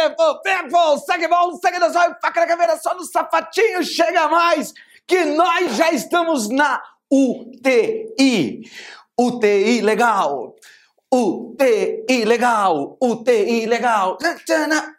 beautiful people! Segue bom, segue da zóio, faca na caveira, só no sapatinho, chega mais! Que nós já estamos na UTI! UTI legal! UTI legal, UTI legal,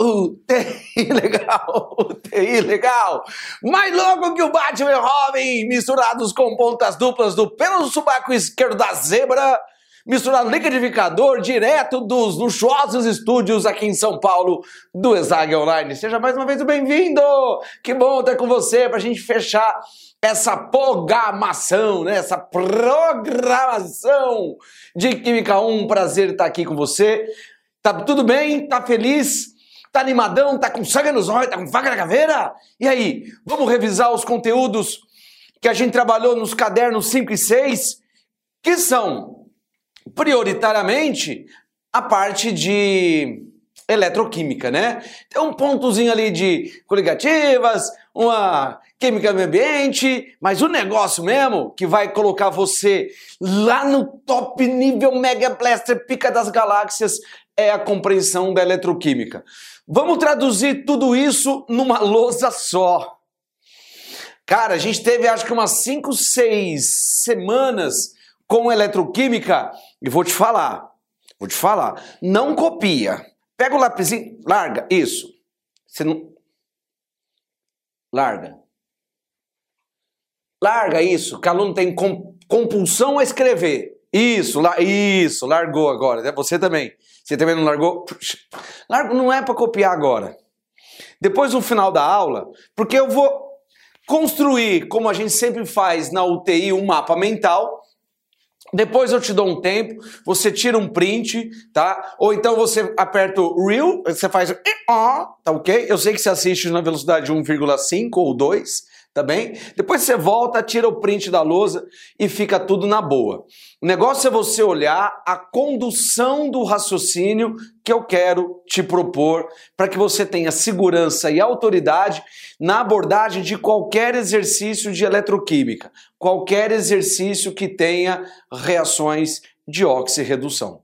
UTI legal, UTI legal. Mais louco que o Batman e Robin, misturados com pontas duplas do pelo subaco esquerdo da zebra, misturado liquidificador direto dos luxuosos estúdios aqui em São Paulo do Exag Online. Seja mais uma vez bem-vindo! Que bom estar com você para a gente fechar essa programação, né? essa programação de Química 1. Prazer estar aqui com você. Tá tudo bem? Tá feliz? Tá animadão? Tá com sangue nos olhos? Tá com faca na caveira? E aí, vamos revisar os conteúdos que a gente trabalhou nos cadernos 5 e 6, que são prioritariamente a parte de eletroquímica, né? Tem um pontozinho ali de coligativas, uma química do ambiente, mas o negócio mesmo que vai colocar você lá no top nível Mega Blaster Pica das Galáxias é a compreensão da eletroquímica. Vamos traduzir tudo isso numa lousa só. Cara, a gente teve acho que umas 5, 6 semanas com eletroquímica e vou te falar, vou te falar, não copia. Pega o lapisinho, larga, isso. Você não, Larga. Larga isso, que aluno tem compulsão a escrever. Isso, la isso, largou agora. É você também. Você também não largou? Largo não é para copiar agora. Depois no final da aula, porque eu vou construir, como a gente sempre faz na UTI, um mapa mental depois eu te dou um tempo, você tira um print, tá? Ou então você aperta o Real, você faz tá ok? Eu sei que você assiste na velocidade 1,5 ou 2, tá bem? Depois você volta, tira o print da lousa e fica tudo na boa. O negócio é você olhar a condução do raciocínio que eu quero te propor para que você tenha segurança e autoridade na abordagem de qualquer exercício de eletroquímica, qualquer exercício que tenha reações de oxirredução.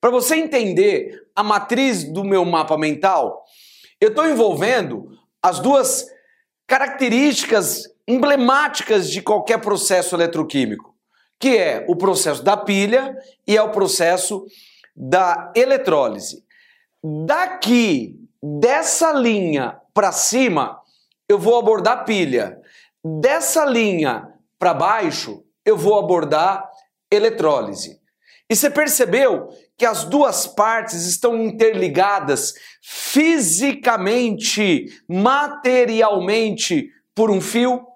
Para você entender a matriz do meu mapa mental, eu estou envolvendo as duas características emblemáticas de qualquer processo eletroquímico, que é o processo da pilha e é o processo da eletrólise. Daqui, dessa linha para cima, eu vou abordar pilha. Dessa linha para baixo, eu vou abordar eletrólise. E você percebeu que as duas partes estão interligadas fisicamente, materialmente por um fio?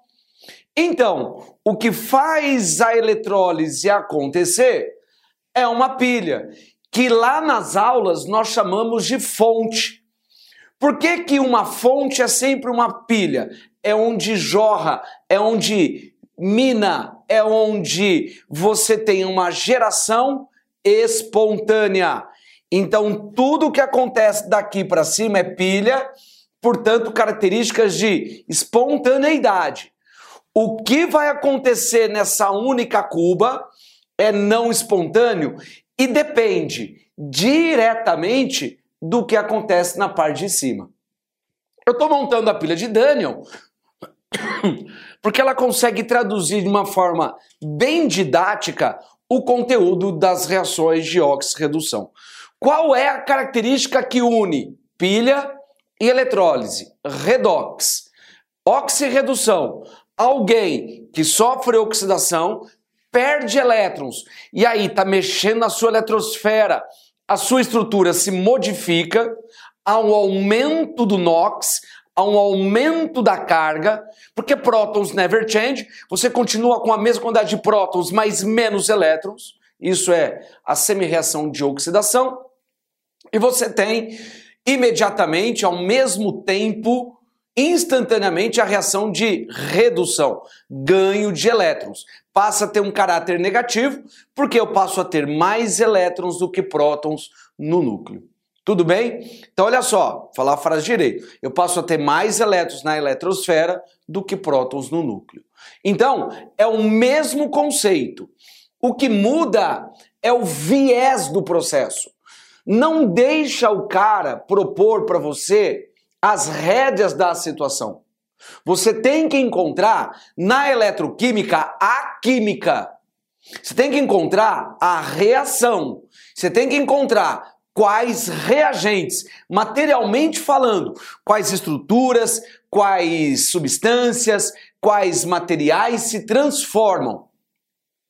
Então, o que faz a eletrólise acontecer é uma pilha, que lá nas aulas nós chamamos de fonte. Por que, que uma fonte é sempre uma pilha? É onde jorra, é onde mina, é onde você tem uma geração espontânea. Então, tudo que acontece daqui para cima é pilha, portanto, características de espontaneidade. O que vai acontecer nessa única cuba é não espontâneo e depende diretamente do que acontece na parte de cima. Eu estou montando a pilha de Daniel porque ela consegue traduzir de uma forma bem didática o conteúdo das reações de oxirredução. Qual é a característica que une pilha e eletrólise? Redox. Oxirredução. Alguém que sofre oxidação perde elétrons e aí está mexendo na sua eletrosfera, a sua estrutura se modifica, há um aumento do NOx, há um aumento da carga, porque prótons never change, você continua com a mesma quantidade de prótons, mas menos elétrons, isso é a semi-reação de oxidação, e você tem imediatamente, ao mesmo tempo, instantaneamente a reação de redução, ganho de elétrons. Passa a ter um caráter negativo, porque eu passo a ter mais elétrons do que prótons no núcleo. Tudo bem? Então, olha só, falar a frase direito. Eu passo a ter mais elétrons na eletrosfera do que prótons no núcleo. Então, é o mesmo conceito. O que muda é o viés do processo. Não deixa o cara propor para você as rédeas da situação. Você tem que encontrar na eletroquímica a química. Você tem que encontrar a reação. Você tem que encontrar quais reagentes, materialmente falando, quais estruturas, quais substâncias, quais materiais se transformam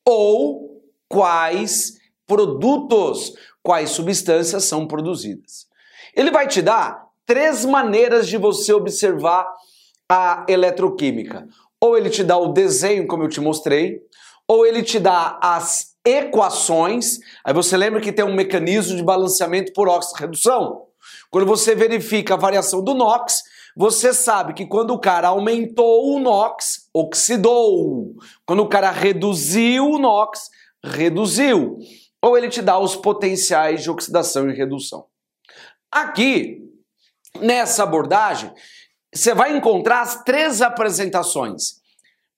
ou quais produtos, quais substâncias são produzidas. Ele vai te dar três maneiras de você observar a eletroquímica. Ou ele te dá o desenho, como eu te mostrei, ou ele te dá as equações. Aí você lembra que tem um mecanismo de balanceamento por oxirredução? Quando você verifica a variação do NOx, você sabe que quando o cara aumentou o NOx, oxidou. Quando o cara reduziu o NOx, reduziu. Ou ele te dá os potenciais de oxidação e redução. Aqui, nessa abordagem, você vai encontrar as três apresentações,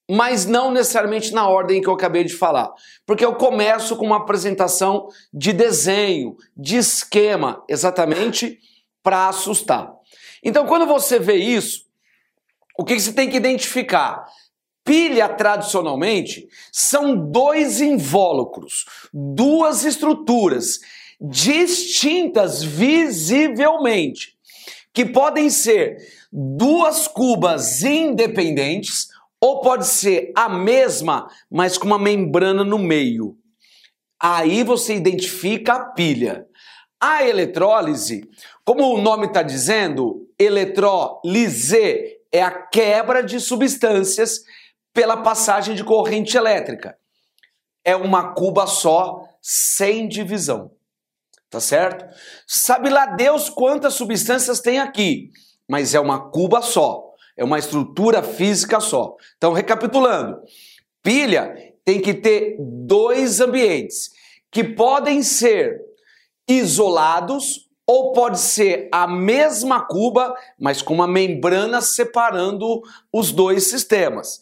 mas não necessariamente na ordem que eu acabei de falar, porque eu começo com uma apresentação de desenho, de esquema, exatamente para assustar. Então, quando você vê isso, o que você tem que identificar? Pilha, tradicionalmente, são dois invólucros, duas estruturas distintas visivelmente, que podem ser duas cubas independentes ou pode ser a mesma, mas com uma membrana no meio. Aí você identifica a pilha. A eletrólise, como o nome está dizendo, eletrólise é a quebra de substâncias pela passagem de corrente elétrica. É uma cuba só, sem divisão. Tá certo? Sabe lá Deus quantas substâncias tem aqui, mas é uma cuba só, é uma estrutura física só. Então, recapitulando, pilha tem que ter dois ambientes que podem ser isolados ou pode ser a mesma cuba, mas com uma membrana separando os dois sistemas.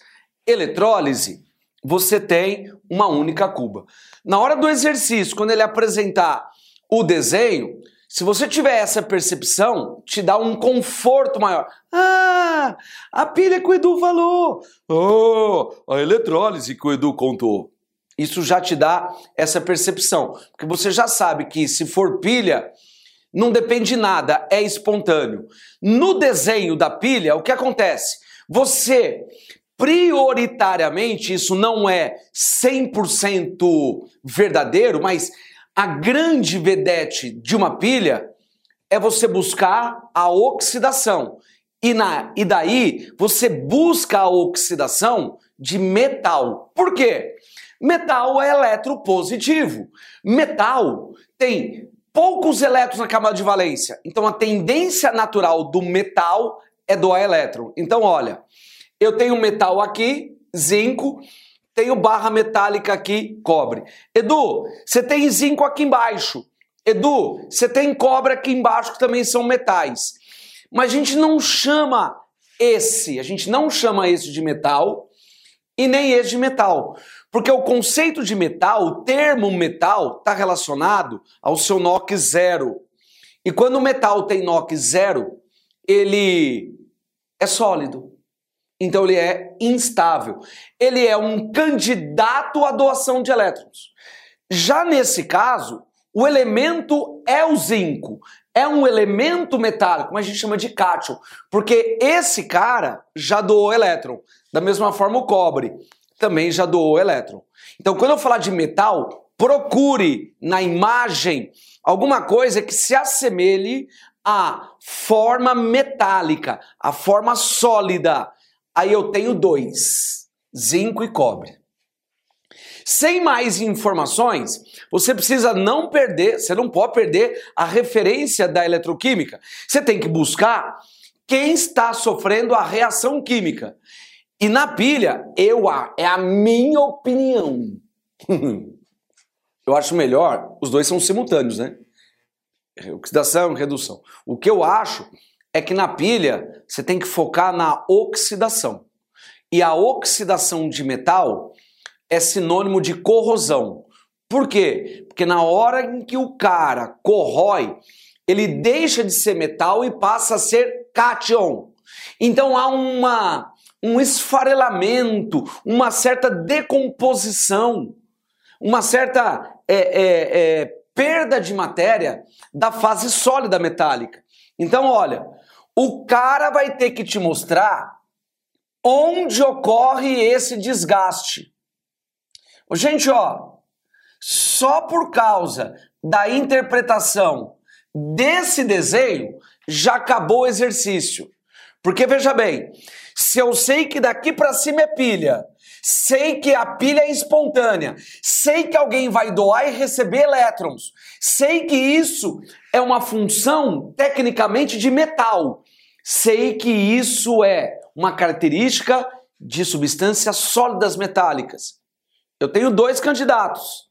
Eletrólise, você tem uma única cuba. Na hora do exercício, quando ele apresentar o desenho, se você tiver essa percepção, te dá um conforto maior. Ah, a pilha que o Edu falou. Oh, a eletrólise que o Edu contou. Isso já te dá essa percepção, porque você já sabe que se for pilha, não depende de nada, é espontâneo. No desenho da pilha, o que acontece? Você prioritariamente, isso não é 100% verdadeiro, mas a grande vedete de uma pilha é você buscar a oxidação. E, na, e daí você busca a oxidação de metal. Por quê? Metal é eletropositivo. Metal tem poucos elétrons na camada de valência. Então a tendência natural do metal é doar elétron. Então, olha, eu tenho metal aqui, zinco, tenho barra metálica aqui, cobre. Edu, você tem zinco aqui embaixo. Edu, você tem cobre aqui embaixo que também são metais. Mas a gente não chama esse, a gente não chama esse de metal e nem esse de metal. Porque o conceito de metal, o termo metal, está relacionado ao seu NOx zero. E quando o metal tem NOx zero, ele é sólido. Então ele é instável. Ele é um candidato à doação de elétrons. Já nesse caso, o elemento é o zinco. É um elemento metálico, mas a gente chama de cátion, porque esse cara já doou elétron. Da mesma forma, o cobre também já doou elétron. Então, quando eu falar de metal, procure na imagem alguma coisa que se assemelhe à forma metálica, à forma sólida. Aí eu tenho dois: zinco e cobre. Sem mais informações, você precisa não perder, você não pode perder a referência da eletroquímica. Você tem que buscar quem está sofrendo a reação química. E na pilha, eu é a minha opinião. eu acho melhor, os dois são simultâneos, né? Oxidação redução. O que eu acho é que na pilha você tem que focar na oxidação. E a oxidação de metal é sinônimo de corrosão. Por quê? Porque na hora em que o cara corrói, ele deixa de ser metal e passa a ser cátion. Então há uma, um esfarelamento, uma certa decomposição, uma certa é, é, é, perda de matéria da fase sólida metálica. Então, olha, o cara vai ter que te mostrar onde ocorre esse desgaste. Gente, ó, só por causa da interpretação desse desenho já acabou o exercício. Porque veja bem, se eu sei que daqui para cima é pilha, sei que a pilha é espontânea, sei que alguém vai doar e receber elétrons, sei que isso é uma função tecnicamente de metal, sei que isso é uma característica de substâncias sólidas metálicas. Eu tenho dois candidatos.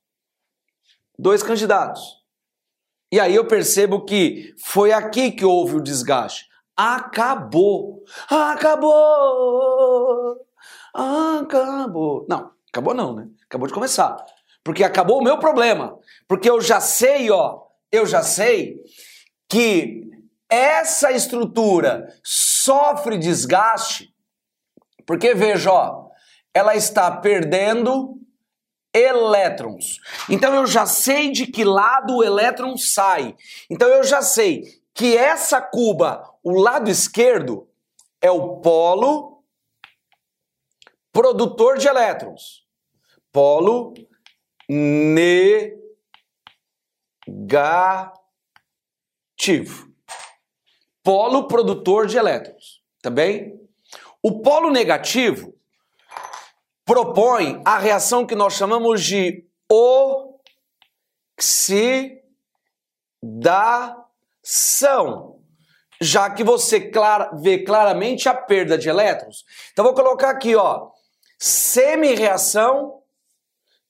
Dois candidatos. E aí eu percebo que foi aqui que houve o desgaste. Acabou. Acabou. Acabou. Não, acabou não, né? Acabou de começar. Porque acabou o meu problema. Porque eu já sei, ó, eu já sei que essa estrutura sofre desgaste, porque veja, ó, ela está perdendo elétrons. Então eu já sei de que lado o elétron sai. Então eu já sei que essa cuba, o lado esquerdo, é o polo produtor de elétrons. Polo negativo polo produtor de elétrons, tá bem? O polo negativo propõe a reação que nós chamamos de oxidação, já que você vê claramente a perda de elétrons. Então vou colocar aqui, ó, semi-reação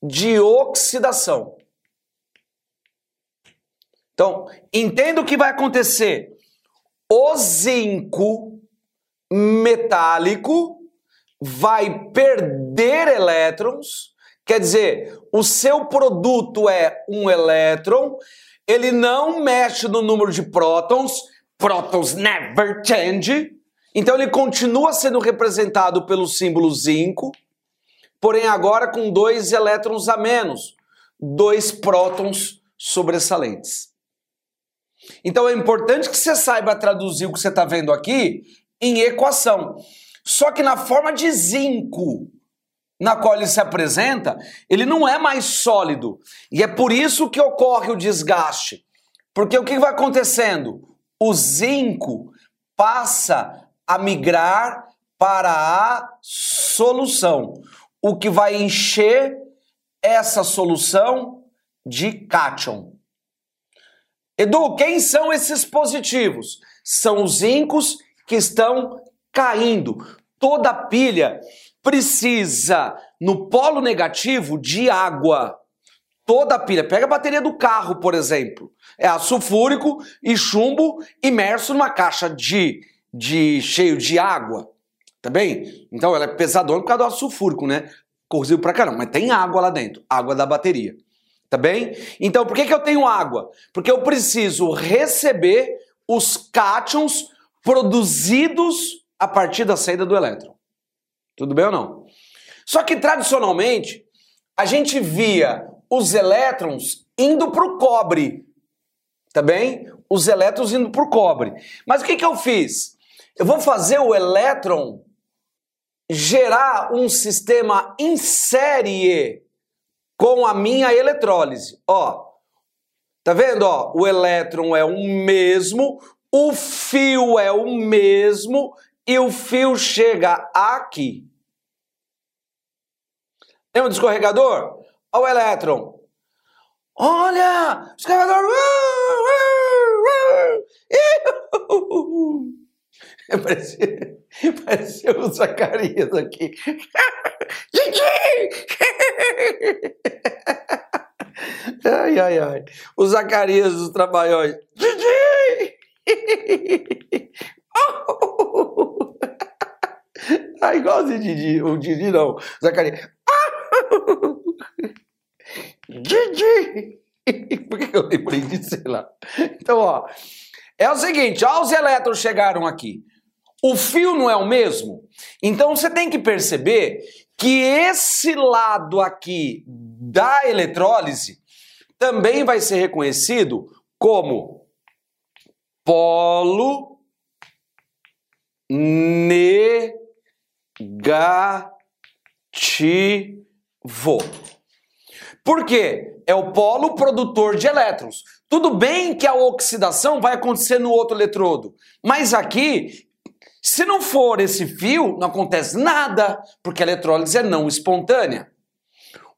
de oxidação. Então, entenda o que vai acontecer o zinco metálico vai perder elétrons, quer dizer, o seu produto é um elétron, ele não mexe no número de prótons, prótons never change, então ele continua sendo representado pelo símbolo zinco, porém agora com dois elétrons a menos, dois prótons sobressalentes. Então é importante que você saiba traduzir o que você está vendo aqui em equação. Só que na forma de zinco na qual ele se apresenta, ele não é mais sólido. E é por isso que ocorre o desgaste. Porque o que vai acontecendo? O zinco passa a migrar para a solução, o que vai encher essa solução de cátion. Edu, quem são esses positivos? São os íncos que estão caindo. Toda pilha precisa, no polo negativo, de água. Toda pilha. Pega a bateria do carro, por exemplo. É aço fúrico e chumbo imerso numa caixa de, de cheio de água. Tá bem? Então ela é pesadona por causa do aço fúrico, né? Corrosivo pra caramba. Mas tem água lá dentro. Água da bateria. Tá bem? Então, por que, que eu tenho água? Porque eu preciso receber os cátions produzidos a partir da saída do elétron. Tudo bem ou não? Só que tradicionalmente a gente via os elétrons indo para o cobre. Tá bem? Os elétrons indo para o cobre. Mas o que, que eu fiz? Eu vou fazer o elétron gerar um sistema em série com a minha eletrólise. Ó, tá vendo? Ó, o elétron é o mesmo, o fio é o mesmo e o fio chega aqui. Tem um escorregador? Olha o elétron. Olha! Escorregador! Parecia, parecia o Zacarias aqui. ai, ai, ai. O Zacarias dos Trabalhões. Ah, igualzinho o Didi. O Didi não. Zacarias. Didi! Por que eu lembrei disso? Sei lá. Então, ó, é o seguinte: ó, os elétrons chegaram aqui. O fio não é o mesmo? Então você tem que perceber que esse lado aqui da eletrólise também vai ser reconhecido como polo negativo. Por quê? É o polo produtor de elétrons. Tudo bem que a oxidação vai acontecer no outro eletrodo, mas aqui, se não for esse fio, não acontece nada, porque a eletrólise é não espontânea.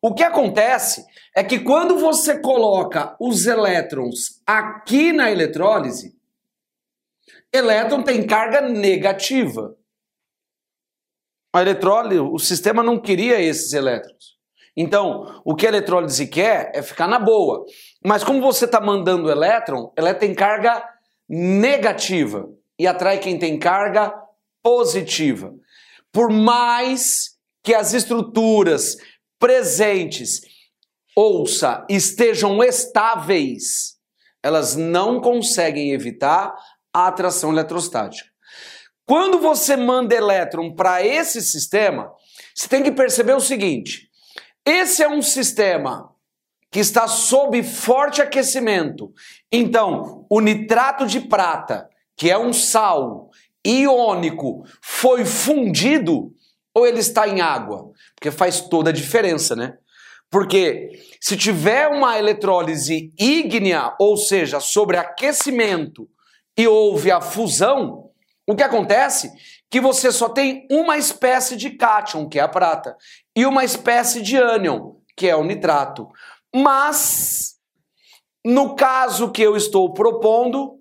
O que acontece é que quando você coloca os elétrons aqui na eletrólise, elétron tem carga negativa. A eletrólise, o sistema não queria esses elétrons. Então, o que a eletrólise quer é ficar na boa. Mas como você está mandando elétron, ela tem carga negativa e atrai quem tem carga positiva. Por mais que as estruturas presentes, ouça, estejam estáveis, elas não conseguem evitar a atração eletrostática. Quando você manda elétron para esse sistema, você tem que perceber o seguinte: esse é um sistema que está sob forte aquecimento. Então, o nitrato de prata, que é um sal iônico, foi fundido ou ele está em água? Porque faz toda a diferença, né? Porque se tiver uma eletrólise ígnea, ou seja, sobre aquecimento, e houve a fusão, o que acontece? Que você só tem uma espécie de cátion, que é a prata, e uma espécie de ânion, que é o nitrato. Mas, no caso que eu estou propondo,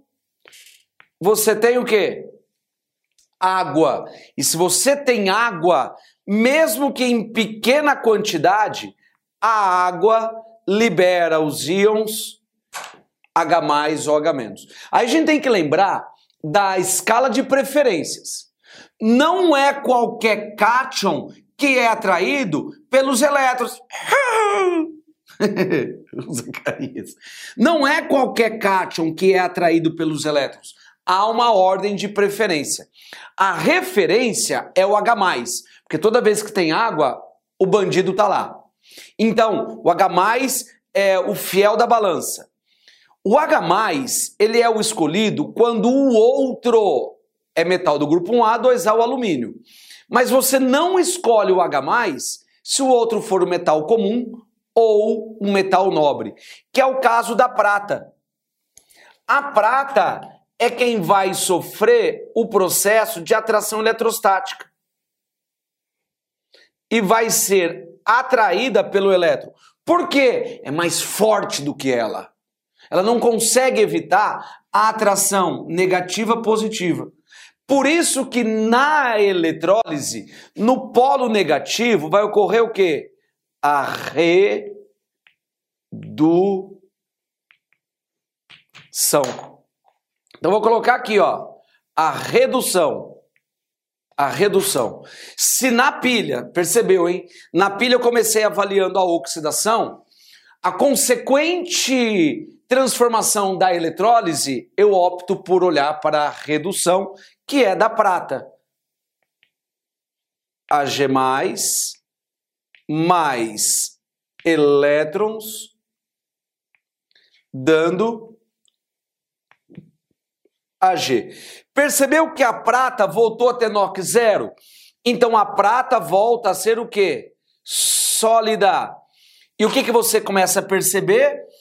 você tem o quê? Água. E se você tem água, mesmo que em pequena quantidade, a água libera os íons H+, ou H-. Aí a gente tem que lembrar da escala de preferências. Não é qualquer cátion que é atraído pelos elétrons. Não é qualquer cátion que é atraído pelos elétrons. Há uma ordem de preferência. A referência é o H+, porque toda vez que tem água, o bandido está lá. Então, o H+, é o fiel da balança. O H+, ele é o escolhido quando o outro é metal do grupo 1A, 2A o alumínio. Mas você não escolhe o H+, se o outro for o metal comum ou um metal nobre, que é o caso da prata. A prata é quem vai sofrer o processo de atração eletrostática e vai ser atraída pelo elétron. Por quê? É mais forte do que ela. Ela não consegue evitar a atração negativa positiva. Por isso que na eletrólise, no polo negativo, vai ocorrer o quê? A redução. Então vou colocar aqui, ó, a redução. A redução. Se na pilha, percebeu, hein? Na pilha eu comecei avaliando a oxidação, a consequente transformação da eletrólise, eu opto por olhar para a redução, que é da prata. Ag mais, elétrons, dando Ag. Percebeu que a prata voltou a ter NOx zero? Então a prata volta a ser o quê? Sólida. E o que, que você começa a perceber?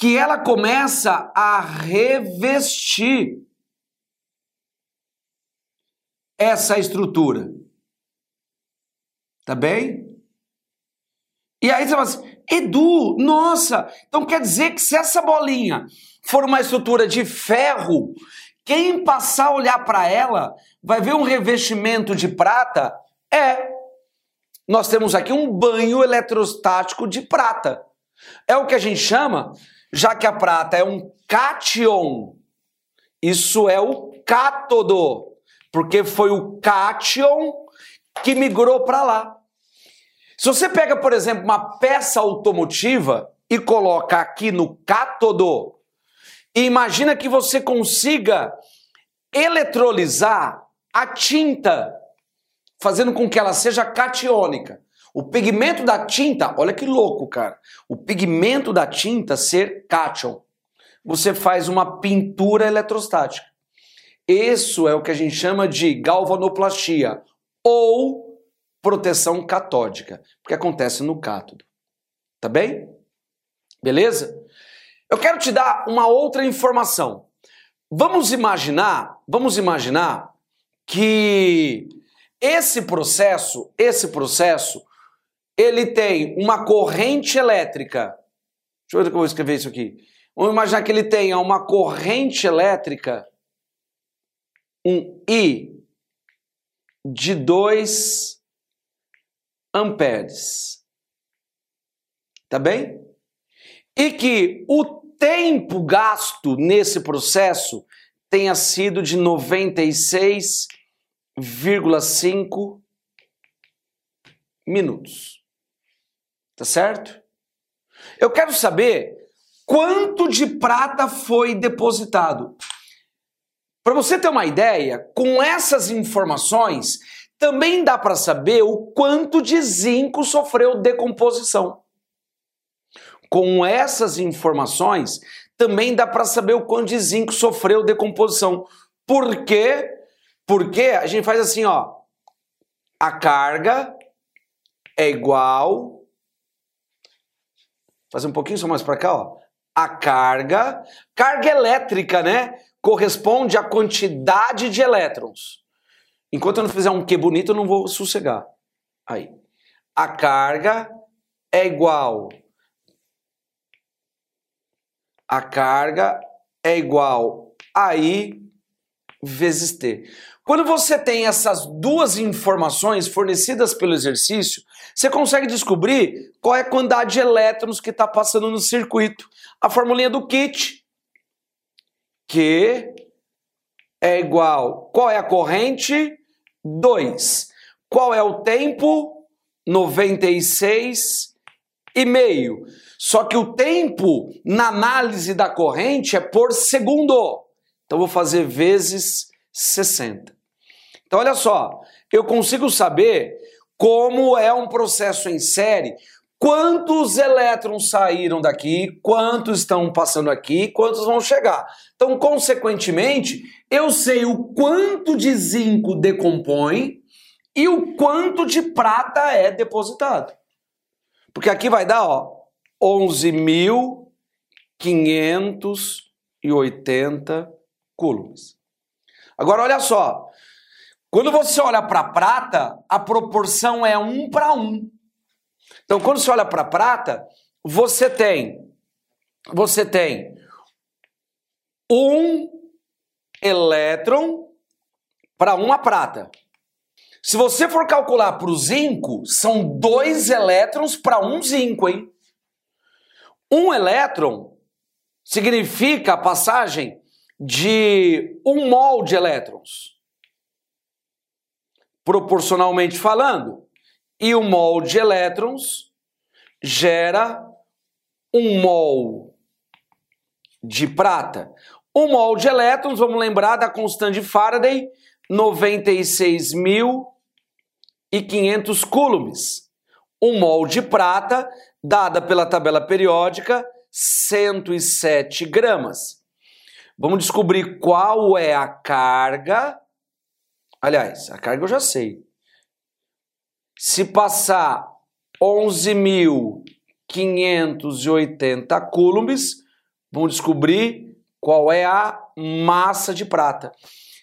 Que ela começa a revestir essa estrutura. Tá bem? E aí você fala assim, Edu, nossa, então quer dizer que se essa bolinha for uma estrutura de ferro, quem passar a olhar para ela vai ver um revestimento de prata? É. Nós temos aqui um banho eletrostático de prata. É o que a gente chama já que a prata é um cátion, isso é o cátodo, porque foi o cátion que migrou para lá. Se você pega, por exemplo, uma peça automotiva, e coloca aqui no cátodo, e imagina que você consiga eletrolizar a tinta, fazendo com que ela seja catiônica. O pigmento da tinta, olha que louco, cara. O pigmento da tinta ser cátion. Você faz uma pintura eletrostática. Isso é o que a gente chama de galvanoplastia ou proteção catódica, porque acontece no cátodo. Tá bem? Beleza? Eu quero te dar uma outra informação. Vamos imaginar, vamos imaginar que esse processo, esse processo, ele tem uma corrente elétrica. Deixa eu ver como eu escrever isso aqui. Vamos imaginar que ele tenha uma corrente elétrica, um I de 2 amperes. Tá bem? E que o tempo gasto nesse processo tenha sido de 96,5 minutos. Tá certo? Eu quero saber quanto de prata foi depositado. Para você ter uma ideia, com essas informações, também dá para saber o quanto de zinco sofreu decomposição. Com essas informações, também dá para saber o quanto de zinco sofreu decomposição. Por quê? Porque a gente faz assim, ó. A carga é igual. Fazer um pouquinho só mais para cá, ó. A carga, carga elétrica, né? Corresponde à quantidade de elétrons. Enquanto eu não fizer um que bonito, eu não vou sossegar. Aí. A carga é igual a carga é igual a I vezes T. Quando você tem essas duas informações fornecidas pelo exercício, você consegue descobrir qual é a quantidade de elétrons que está passando no circuito. A formulinha do kit, que é igual, qual é a corrente? 2. Qual é o tempo? 96 e meio. Só que o tempo na análise da corrente é por segundo. Então vou fazer vezes 60. Então olha só, eu consigo saber como é um processo em série, quantos elétrons saíram daqui, quantos estão passando aqui, quantos vão chegar. Então, consequentemente, eu sei o quanto de zinco decompõe e o quanto de prata é depositado. Porque aqui vai dar, ó, 11.580 coulombs. Agora olha só, quando você olha para prata, a proporção é um para um. Então quando você olha para prata, você tem você tem um elétron para uma prata. Se você for calcular para o zinco, são dois elétrons para um zinco, hein? Um elétron significa a passagem de um mol de elétrons, proporcionalmente falando. E o mol de elétrons gera um mol de prata. Um mol de elétrons, vamos lembrar da constante de Faraday, 96.500 coulombs. Um mol de prata dada pela tabela periódica, 107 gramas. Vamos descobrir qual é a carga. Aliás, a carga eu já sei. Se passar 11.580 coulombs, vamos descobrir qual é a massa de prata.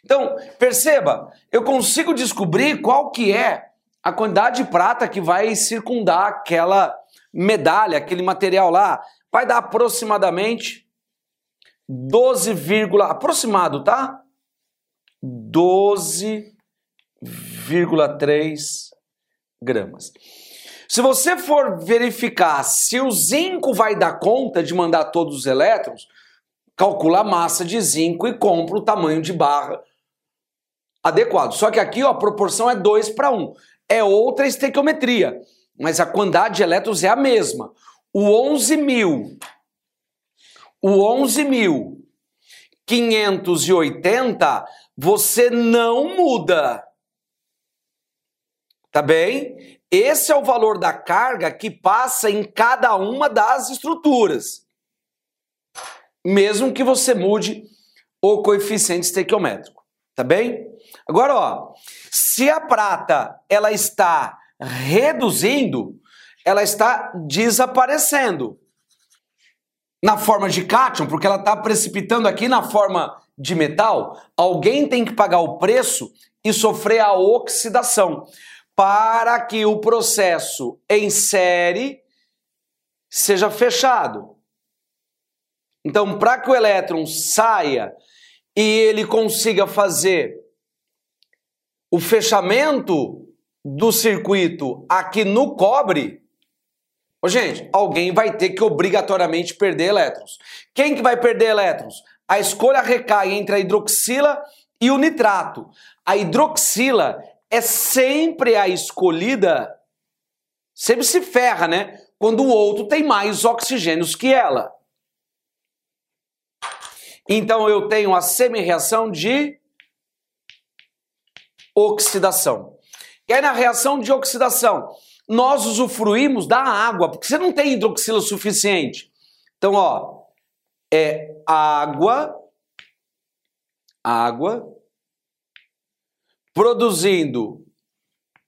Então, perceba, eu consigo descobrir qual que é a quantidade de prata que vai circundar aquela medalha, aquele material lá, vai dar aproximadamente 12, aproximado, tá? 12,3 gramas. Se você for verificar se o zinco vai dar conta de mandar todos os elétrons, calcula a massa de zinco e compra o tamanho de barra adequado. Só que aqui ó, a proporção é 2 para 1. É outra estequiometria mas a quantidade de elétrons é a mesma. o 11.000, o 11.580, você não muda. Tá bem? Esse é o valor da carga que passa em cada uma das estruturas. Mesmo que você mude o coeficiente estequiométrico, tá bem? Agora, ó, se a prata ela está reduzindo, ela está desaparecendo na forma de cátion, porque ela está precipitando aqui na forma de metal, alguém tem que pagar o preço e sofrer a oxidação para que o processo em série seja fechado. Então, para que o elétron saia e ele consiga fazer o fechamento do circuito aqui no cobre, gente, alguém vai ter que obrigatoriamente perder elétrons. Quem que vai perder elétrons? A escolha recai entre a hidroxila e o nitrato. A hidroxila é sempre a escolhida, sempre se ferra, né? Quando o outro tem mais oxigênios que ela. Então eu tenho a semi-reação de oxidação. E aí na reação de oxidação, nós usufruímos da água, porque você não tem hidroxila suficiente. Então, ó, é água, água, produzindo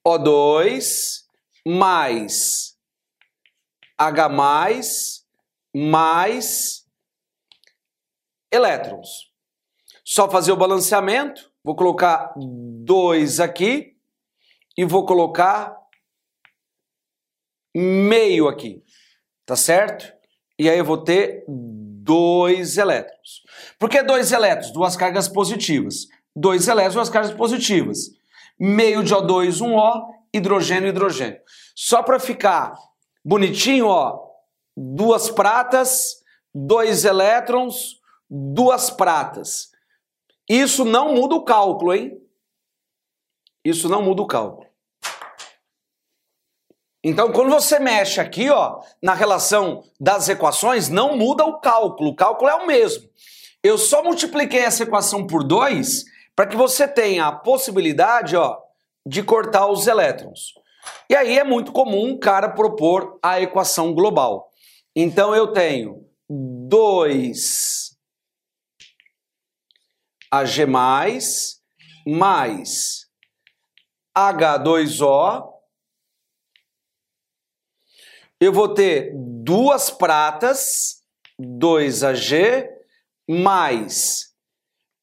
O2 mais H mais mais elétrons. Só fazer o balanceamento, vou colocar 2 aqui e vou colocar meio aqui, tá certo? E aí eu vou ter dois elétrons. Por que dois elétrons? Duas cargas positivas dois elétrons, duas cargas positivas. Meio de O2, um O, hidrogênio, hidrogênio. Só para ficar bonitinho, ó, duas pratas, dois elétrons, duas pratas. Isso não muda o cálculo, hein? Isso não muda o cálculo. Então, quando você mexe aqui, ó, na relação das equações, não muda o cálculo. O cálculo é o mesmo. Eu só multipliquei essa equação por 2 para que você tenha a possibilidade ó, de cortar os elétrons. E aí é muito comum um cara propor a equação global. Então eu tenho 2 Ag mais H2O. Eu vou ter duas pratas, 2Ag mais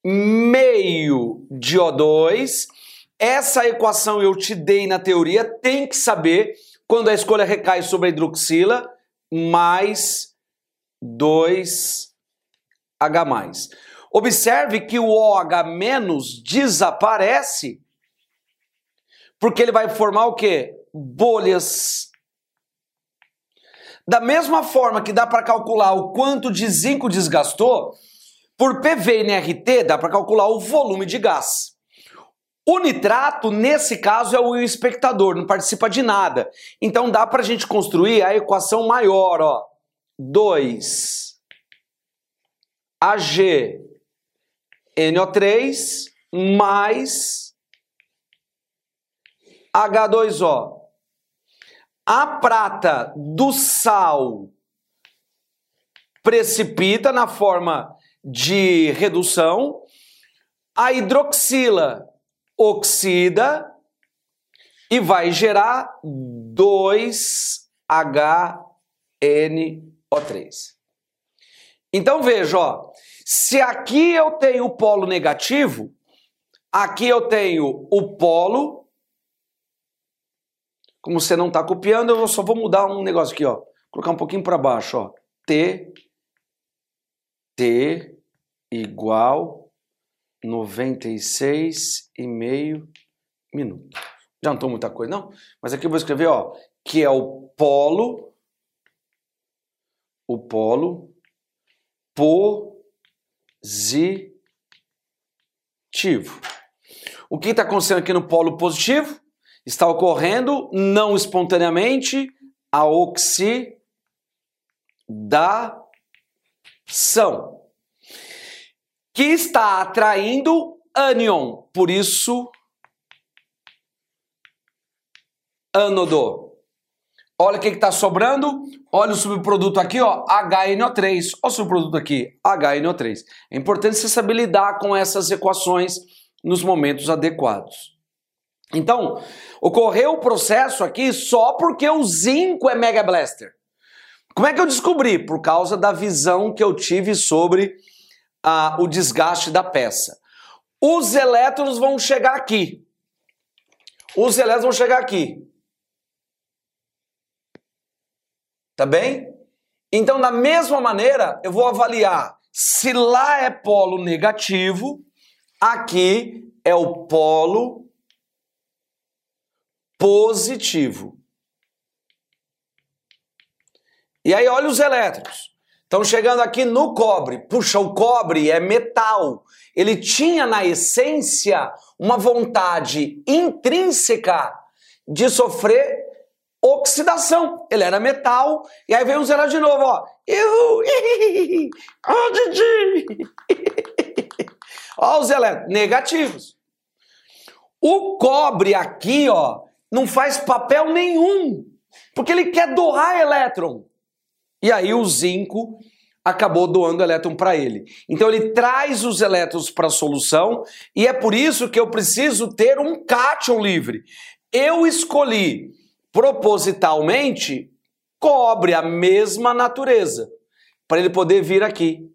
meio de O2. Essa equação eu te dei na teoria, tem que saber quando a escolha recai sobre a hidroxila, mais 2H+. Observe que o OH- desaparece porque ele vai formar o quê? Bolhas. Da mesma forma que dá para calcular o quanto de zinco desgastou, por PV-NRT dá para calcular o volume de gás. O nitrato, nesse caso, é o espectador, não participa de nada. Então dá para a gente construir a equação maior, ó. 2 Ag NO3 mais H2O. A prata do sal precipita na forma de redução, a hidroxila oxida e vai gerar 2HNO3. Então veja, ó, se aqui eu tenho o polo negativo, aqui eu tenho o polo. Como você não está copiando, eu só vou mudar um negócio aqui, ó. Colocar um pouquinho para baixo, ó. T, T, igual 96,5 minutos. Já não estou muita coisa, não? Mas aqui eu vou escrever, ó, que é o polo, o polo positivo. O que está acontecendo aqui no polo positivo? Está ocorrendo, não espontaneamente, a oxidação. da ação que está atraindo ânion, por isso ânodo. Olha o que está sobrando. Olha o subproduto aqui, ó, HNO3. Olha o subproduto aqui, HNO3. É importante você saber lidar com essas equações nos momentos adequados. Então, ocorreu o processo aqui só porque o zinco é Mega Blaster. Como é que eu descobri? Por causa da visão que eu tive sobre ah, o desgaste da peça. Os elétrons vão chegar aqui. Os elétrons vão chegar aqui. Tá bem? Então, da mesma maneira, eu vou avaliar se lá é polo negativo, aqui é o polo positivo. E aí, olha os elétrons. Estão chegando aqui no cobre. Puxa, o cobre é metal. Ele tinha na essência uma vontade intrínseca de sofrer oxidação. Ele era metal, e aí veio zerar de novo, ó. Ó, Didi! Ó os elétrons negativos. O cobre aqui, ó, não faz papel nenhum, porque ele quer doar elétron. E aí o zinco acabou doando elétron para ele. Então ele traz os elétrons para a solução e é por isso que eu preciso ter um cátion livre. Eu escolhi propositalmente cobre a mesma natureza para ele poder vir aqui.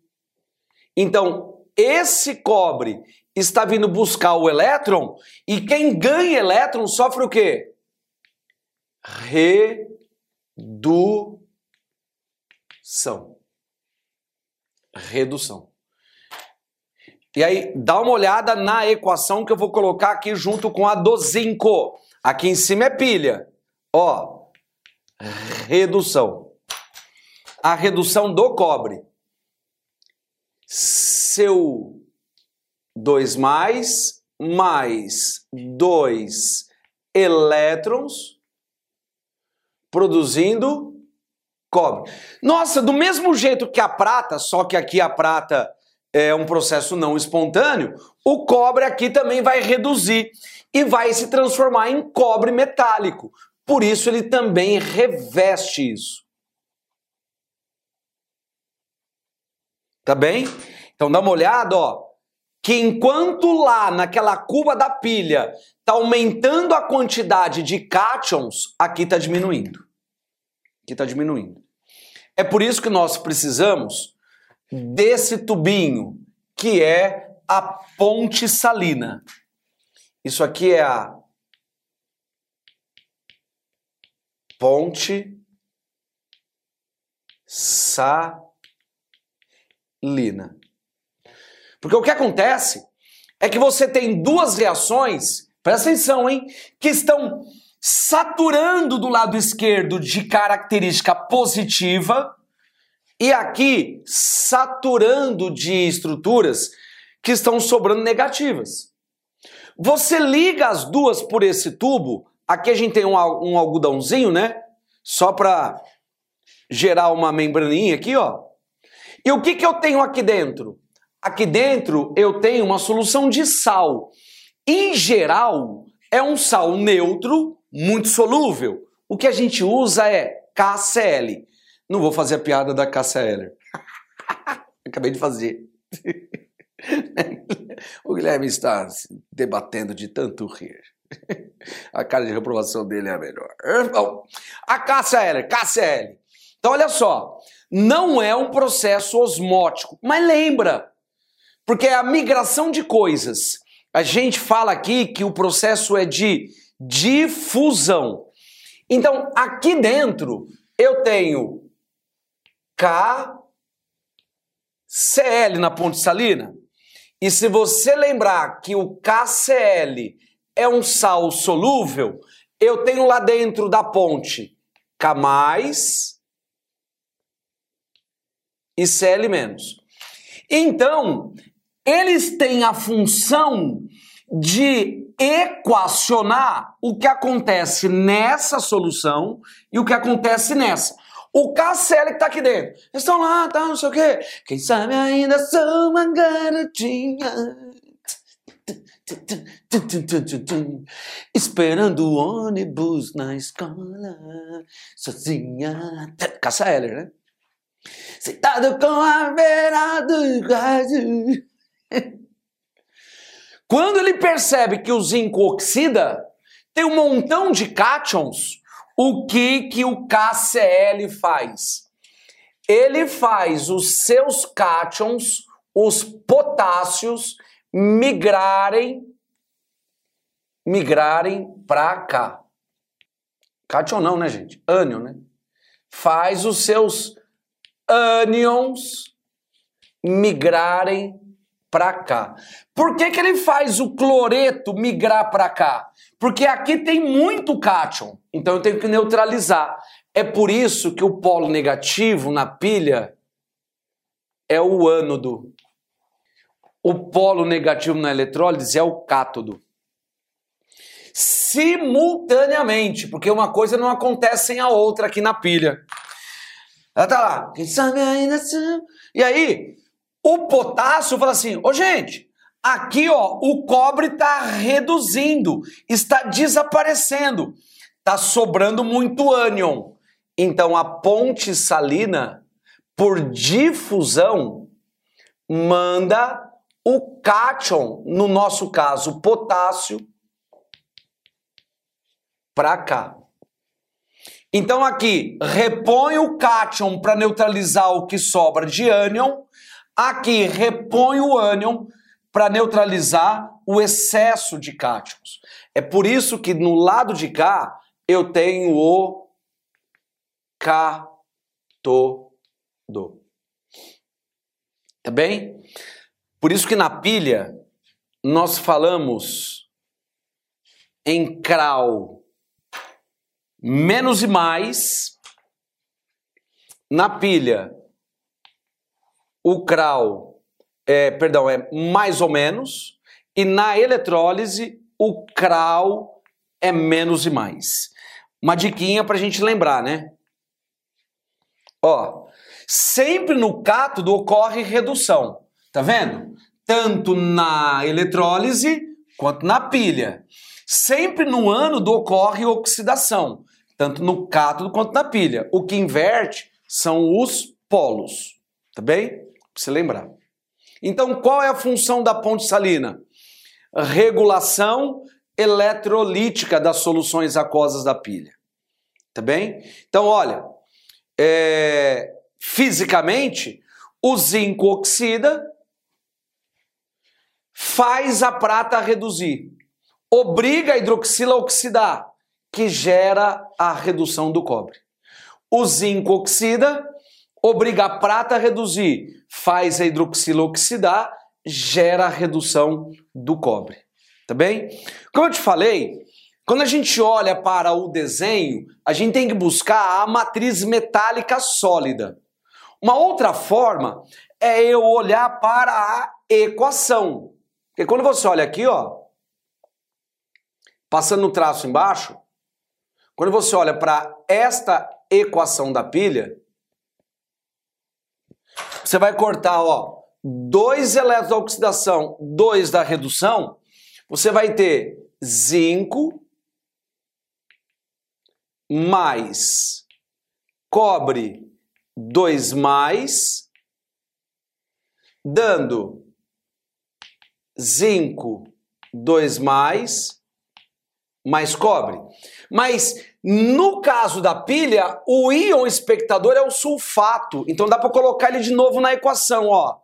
Então, esse cobre está vindo buscar o elétron e quem ganha elétron sofre o quê? Redução. Redução. E aí, dá uma olhada na equação que eu vou colocar aqui junto com a do zinco. Aqui em cima é pilha. Ó, redução. A redução do cobre. Seu 2 mais, mais 2 elétrons produzindo cobre. Nossa, do mesmo jeito que a prata, só que aqui a prata é um processo não espontâneo, o cobre aqui também vai reduzir e vai se transformar em cobre metálico. Por isso ele também reveste isso. Tá bem? Então dá uma olhada, ó. Que enquanto lá naquela cuba da pilha tá aumentando a quantidade de cátions, aqui tá diminuindo. Aqui tá diminuindo. É por isso que nós precisamos desse tubinho, que é a ponte salina. Isso aqui é a Ponte Salina. Porque o que acontece é que você tem duas reações, presta atenção, hein, que estão saturando do lado esquerdo de característica positiva e aqui saturando de estruturas que estão sobrando negativas. Você liga as duas por esse tubo, Aqui a gente tem um, um algodãozinho, né? Só para gerar uma membraninha aqui, ó. E o que, que eu tenho aqui dentro? Aqui dentro eu tenho uma solução de sal. Em geral, é um sal neutro, muito solúvel. O que a gente usa é KCl. Não vou fazer a piada da KCl. Acabei de fazer. o Guilherme está se debatendo de tanto rir. a cara de reprovação dele é a melhor. Bom, a KCL, KCL. Então, olha só, não é um processo osmótico, mas lembra, porque é a migração de coisas. A gente fala aqui que o processo é de difusão. Então, aqui dentro, eu tenho KCl na ponte salina. E se você lembrar que o KCl é um sal solúvel, eu tenho lá dentro da ponte K e Cl. Então, eles têm a função de equacionar o que acontece nessa solução e o que acontece nessa. O KCl que tá aqui dentro. Eles estão lá, tá, não sei o quê. Quem sabe ainda sou uma garotinha. Esperando o ônibus na escola, sozinha. Cássia Eller, né? Sentado com a beira do quadro. Quando ele percebe que o zinco oxida, tem um montão de cátions, o que que o KCl faz? Ele faz os seus cátions, os potássios, migrarem migrarem para cá. Cátion não, né, gente? Ânion, né? Faz os seus ânions migrarem para cá. Por que, que ele faz o cloreto migrar para cá? Porque aqui tem muito cátion, então eu tenho que neutralizar. É por isso que o polo negativo na pilha é o ânodo. O polo negativo na eletrólise é o cátodo. Simultaneamente, porque uma coisa não acontece sem a outra aqui na pilha. Ela tá lá, E aí, o potássio fala assim: ô gente, aqui ó, o cobre está reduzindo, está desaparecendo, está sobrando muito ânion. Então a ponte salina, por difusão, manda o cátion, no nosso caso, potássio, para cá. Então aqui, repõe o cátion para neutralizar o que sobra de ânion Aqui repõe o ânion para neutralizar o excesso de cátions. É por isso que no lado de cá eu tenho o cátodo. Tá bem? Por isso que na pilha nós falamos em crau menos e mais. Na pilha o CRAL é, perdão, é mais ou menos, e na eletrólise o CRAL é menos e mais. Uma diquinha para a gente lembrar, né? Ó, sempre no cátodo ocorre redução, tá vendo? Tanto na eletrólise quanto na pilha. Sempre no ânodo ocorre oxidação, tanto no cátodo quanto na pilha. O que inverte são os polos, tá bem? Você lembrar. Então, qual é a função da ponte salina? Regulação eletrolítica das soluções aquosas da pilha. Tá bem? Então, olha, é, fisicamente, o zinco oxida, faz a prata reduzir, obriga a hidroxila a oxidar, que gera a redução do cobre. O zinco oxida, obriga a prata a reduzir, faz a hidroxila oxidar, gera a redução do cobre. Tá bem? Como eu te falei, quando a gente olha para o desenho, a gente tem que buscar a matriz metálica sólida. Uma outra forma é eu olhar para a equação. Porque quando você olha aqui, ó, passando no traço embaixo, quando você olha para esta equação da pilha, você vai cortar, ó, dois elétrons da oxidação, dois da redução, você vai ter zinco mais cobre 2 mais, dando zinco 2 mais, mais cobre. Mas no caso da pilha, o íon espectador é o sulfato. Então dá para colocar ele de novo na equação, ó.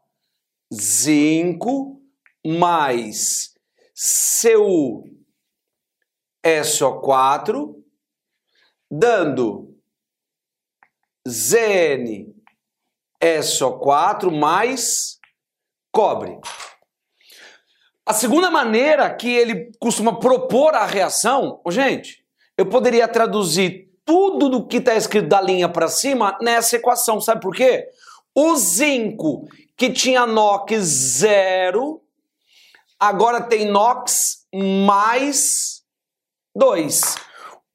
Zinco mais Cu SO4 dando Zn SO4 mais cobre. A segunda maneira que ele costuma propor a reação, gente, eu poderia traduzir tudo do que está escrito da linha para cima nessa equação. Sabe por quê? O zinco que tinha NOx zero, agora tem NOx mais 2.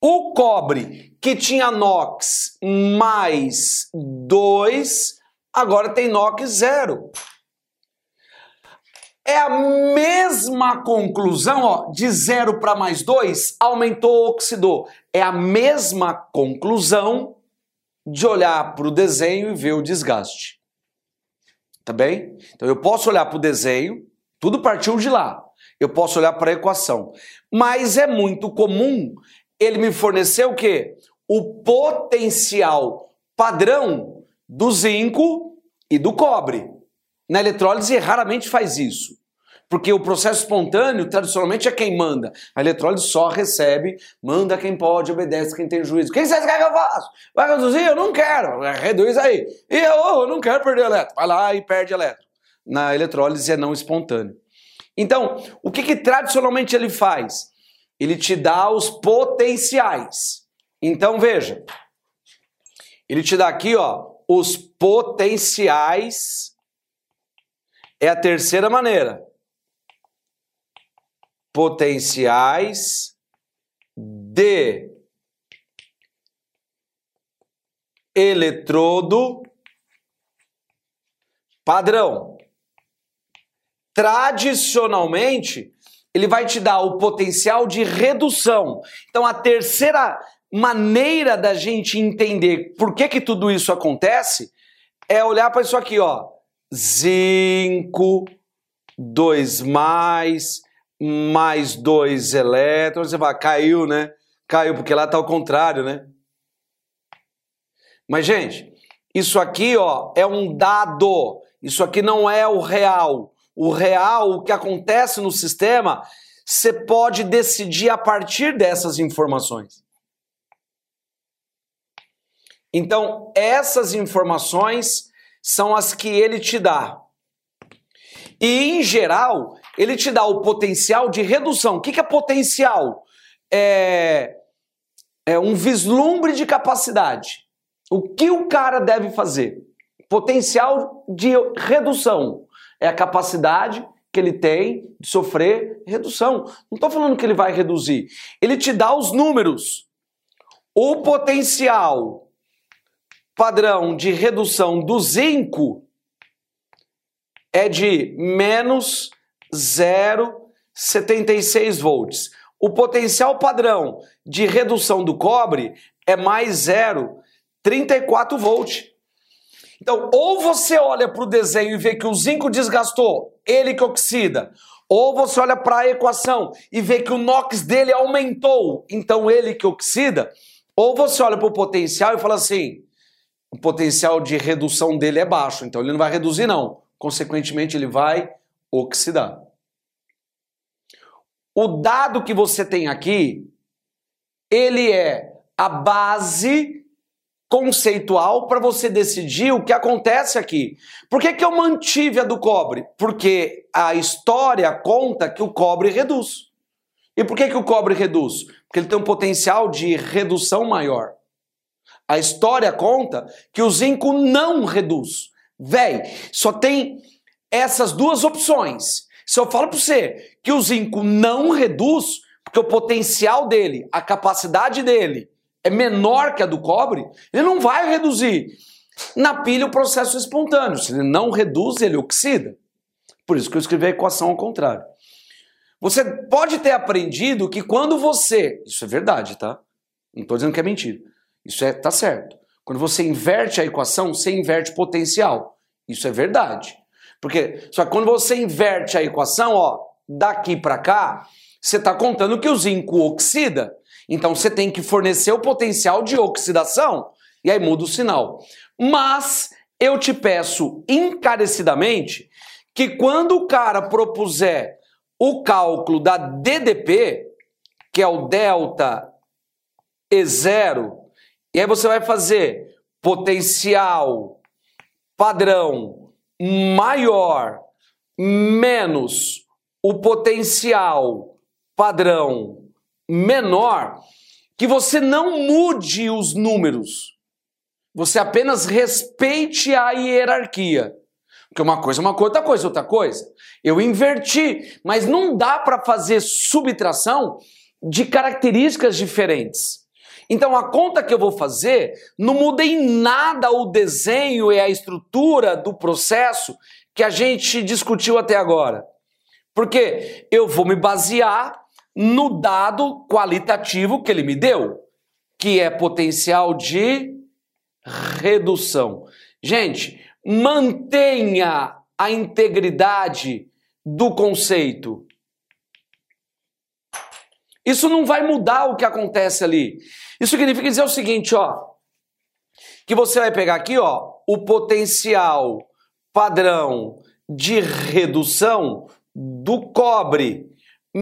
O cobre, que tinha NOx mais 2, agora tem NOx zero. É a mesma conclusão, ó, de 0 para mais 2, aumentou, oxidou. É a mesma conclusão de olhar para o desenho e ver o desgaste. Tá bem? Então eu posso olhar para o desenho, tudo partiu de lá. Eu posso olhar para a equação. Mas é muito comum ele me fornecer o quê? O potencial padrão do zinco e do cobre. Na eletrólise raramente faz isso. Porque o processo espontâneo, tradicionalmente, é quem manda. A eletrólise só recebe, manda quem pode, obedece quem tem juízo. Quem vocês querem que eu faça? Vai reduzir? Eu não quero. Reduz aí. E eu, eu não quero perder elétron. Vai lá e perde elétron. Na eletrólise é não espontâneo. Então, o que, que tradicionalmente ele faz? Ele te dá os potenciais. Então, veja. Ele te dá aqui, ó, os potenciais. É a terceira maneira. Potenciais de eletrodo padrão tradicionalmente, ele vai te dar o potencial de redução. Então, a terceira maneira da gente entender por que, que tudo isso acontece é olhar para isso aqui, ó. Zinco, 2 mais, mais 2 elétrons. Você fala, caiu, né? Caiu, porque lá está ao contrário, né? Mas, gente, isso aqui, ó, é um dado. Isso aqui não é o real o real, o que acontece no sistema, você pode decidir a partir dessas informações. Então, essas informações são as que ele te dá. E, em geral, ele te dá o potencial de redução. O que é potencial? É, é um vislumbre de capacidade. O que o cara deve fazer? Potencial de redução é a capacidade que ele tem de sofrer redução. Não estou falando que ele vai reduzir. Ele te dá os números. O potencial padrão de redução do zinco é de menos 0,76 volts. O potencial padrão de redução do cobre é mais 0,34 volts. Então, ou você olha para o desenho e vê que o zinco desgastou, ele que oxida, ou você olha para a equação e vê que o NOx dele aumentou, então ele que oxida, ou você olha para o potencial e fala assim: o potencial de redução dele é baixo, então ele não vai reduzir, não. Consequentemente, ele vai oxidar. O dado que você tem aqui, ele é a base conceitual para você decidir o que acontece aqui. Por que, que eu mantive a do cobre? Porque a história conta que o cobre reduz. E por que, que o cobre reduz? Porque ele tem um potencial de redução maior. A história conta que o zinco não reduz. Véi, só tem essas duas opções. Se eu falo para você que o zinco não reduz, porque o potencial dele, a capacidade dele, é menor que a do cobre, ele não vai reduzir. Na pilha, o processo é espontâneo. Se ele não reduz, ele oxida. Por isso que eu escrevi a equação ao contrário. Você pode ter aprendido que quando você. Isso é verdade, tá? Não estou dizendo que é mentira. Isso é, tá certo. Quando você inverte a equação, você inverte potencial. Isso é verdade. Porque só que quando você inverte a equação, ó, daqui para cá, você está contando que o zinco oxida. Então você tem que fornecer o potencial de oxidação e aí muda o sinal. Mas eu te peço encarecidamente que quando o cara propuser o cálculo da DDP, que é o delta E0, e aí você vai fazer potencial padrão maior menos o potencial padrão menor que você não mude os números. Você apenas respeite a hierarquia. Porque uma coisa é uma coisa, outra coisa é outra coisa. Eu inverti, mas não dá para fazer subtração de características diferentes. Então a conta que eu vou fazer não muda em nada o desenho e a estrutura do processo que a gente discutiu até agora. Porque eu vou me basear no dado qualitativo que ele me deu, que é potencial de redução. Gente, mantenha a integridade do conceito. Isso não vai mudar o que acontece ali. Isso significa dizer o seguinte, ó, que você vai pegar aqui, ó, o potencial padrão de redução do cobre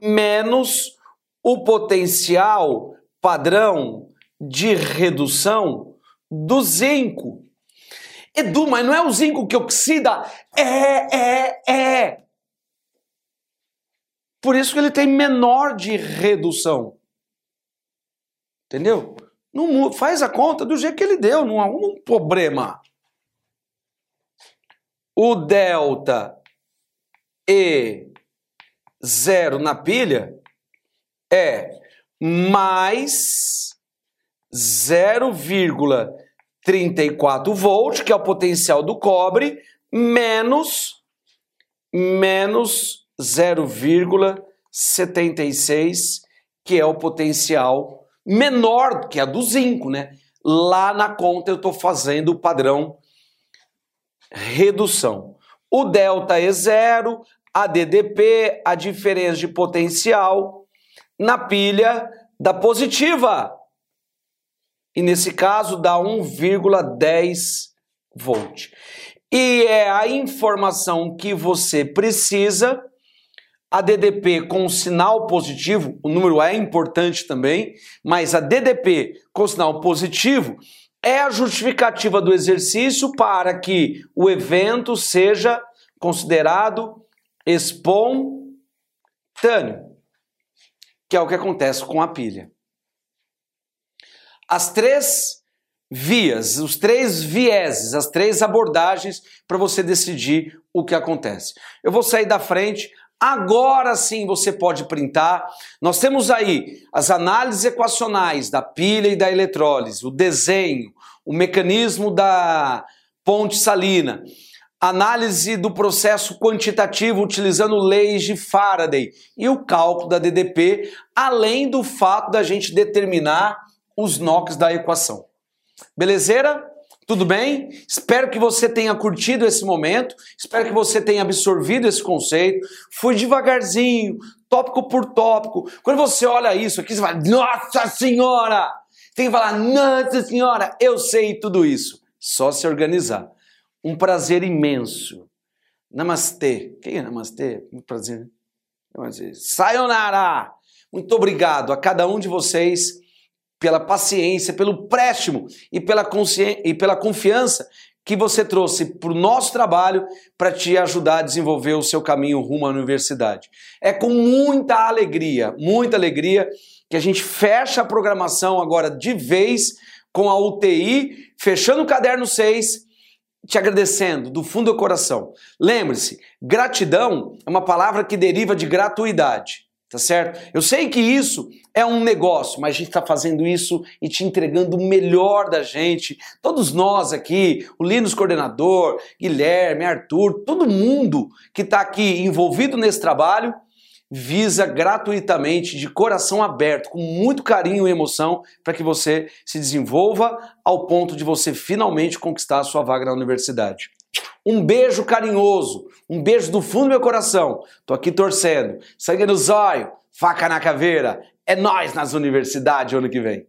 menos o potencial padrão de redução do zinco. Edu, mas não é o zinco que oxida? É, é, é. Por isso que ele tem menor de redução. Entendeu? Não, faz a conta do jeito que ele deu, não há um problema. O delta E zero na pilha é mais 0,34 volt, que é o potencial do cobre, menos menos 0,76, que é o potencial menor que a do zinco, né? Lá na conta eu estou fazendo o padrão redução. O delta é zero, a DDP, a diferença de potencial na pilha da positiva. E nesse caso dá 1,10 volt. E é a informação que você precisa. A DDP com sinal positivo, o número é importante também, mas a DDP com sinal positivo é a justificativa do exercício para que o evento seja considerado espontâneo, que é o que acontece com a pilha. As três vias, os três vieses, as três abordagens para você decidir o que acontece. Eu vou sair da frente, Agora sim você pode printar. Nós temos aí as análises equacionais da pilha e da eletrólise, o desenho, o mecanismo da ponte salina, análise do processo quantitativo utilizando leis de Faraday e o cálculo da DDP, além do fato da gente determinar os NOx da equação. Belezeira? Tudo bem? Espero que você tenha curtido esse momento, espero que você tenha absorvido esse conceito. Fui devagarzinho, tópico por tópico. Quando você olha isso aqui, você fala, Nossa Senhora! Tem que falar, Nossa Senhora, eu sei tudo isso. Só se organizar. Um prazer imenso. Namastê. Quem é Namastê? Um prazer. Sayonara! Muito obrigado a cada um de vocês pela paciência, pelo préstimo e pela, e pela confiança que você trouxe para o nosso trabalho para te ajudar a desenvolver o seu caminho rumo à universidade. É com muita alegria, muita alegria que a gente fecha a programação agora de vez com a UTI, fechando o caderno 6, te agradecendo do fundo do coração. Lembre-se, gratidão é uma palavra que deriva de gratuidade tá certo? Eu sei que isso é um negócio, mas a gente está fazendo isso e te entregando o melhor da gente. Todos nós aqui, o Linus coordenador, Guilherme, Arthur, todo mundo que está aqui envolvido nesse trabalho visa gratuitamente, de coração aberto, com muito carinho e emoção, para que você se desenvolva ao ponto de você finalmente conquistar a sua vaga na universidade. Um beijo carinhoso, um beijo do fundo do meu coração. Tô aqui torcendo. Sangue no zóio, faca na caveira. É nós nas universidades ano que vem.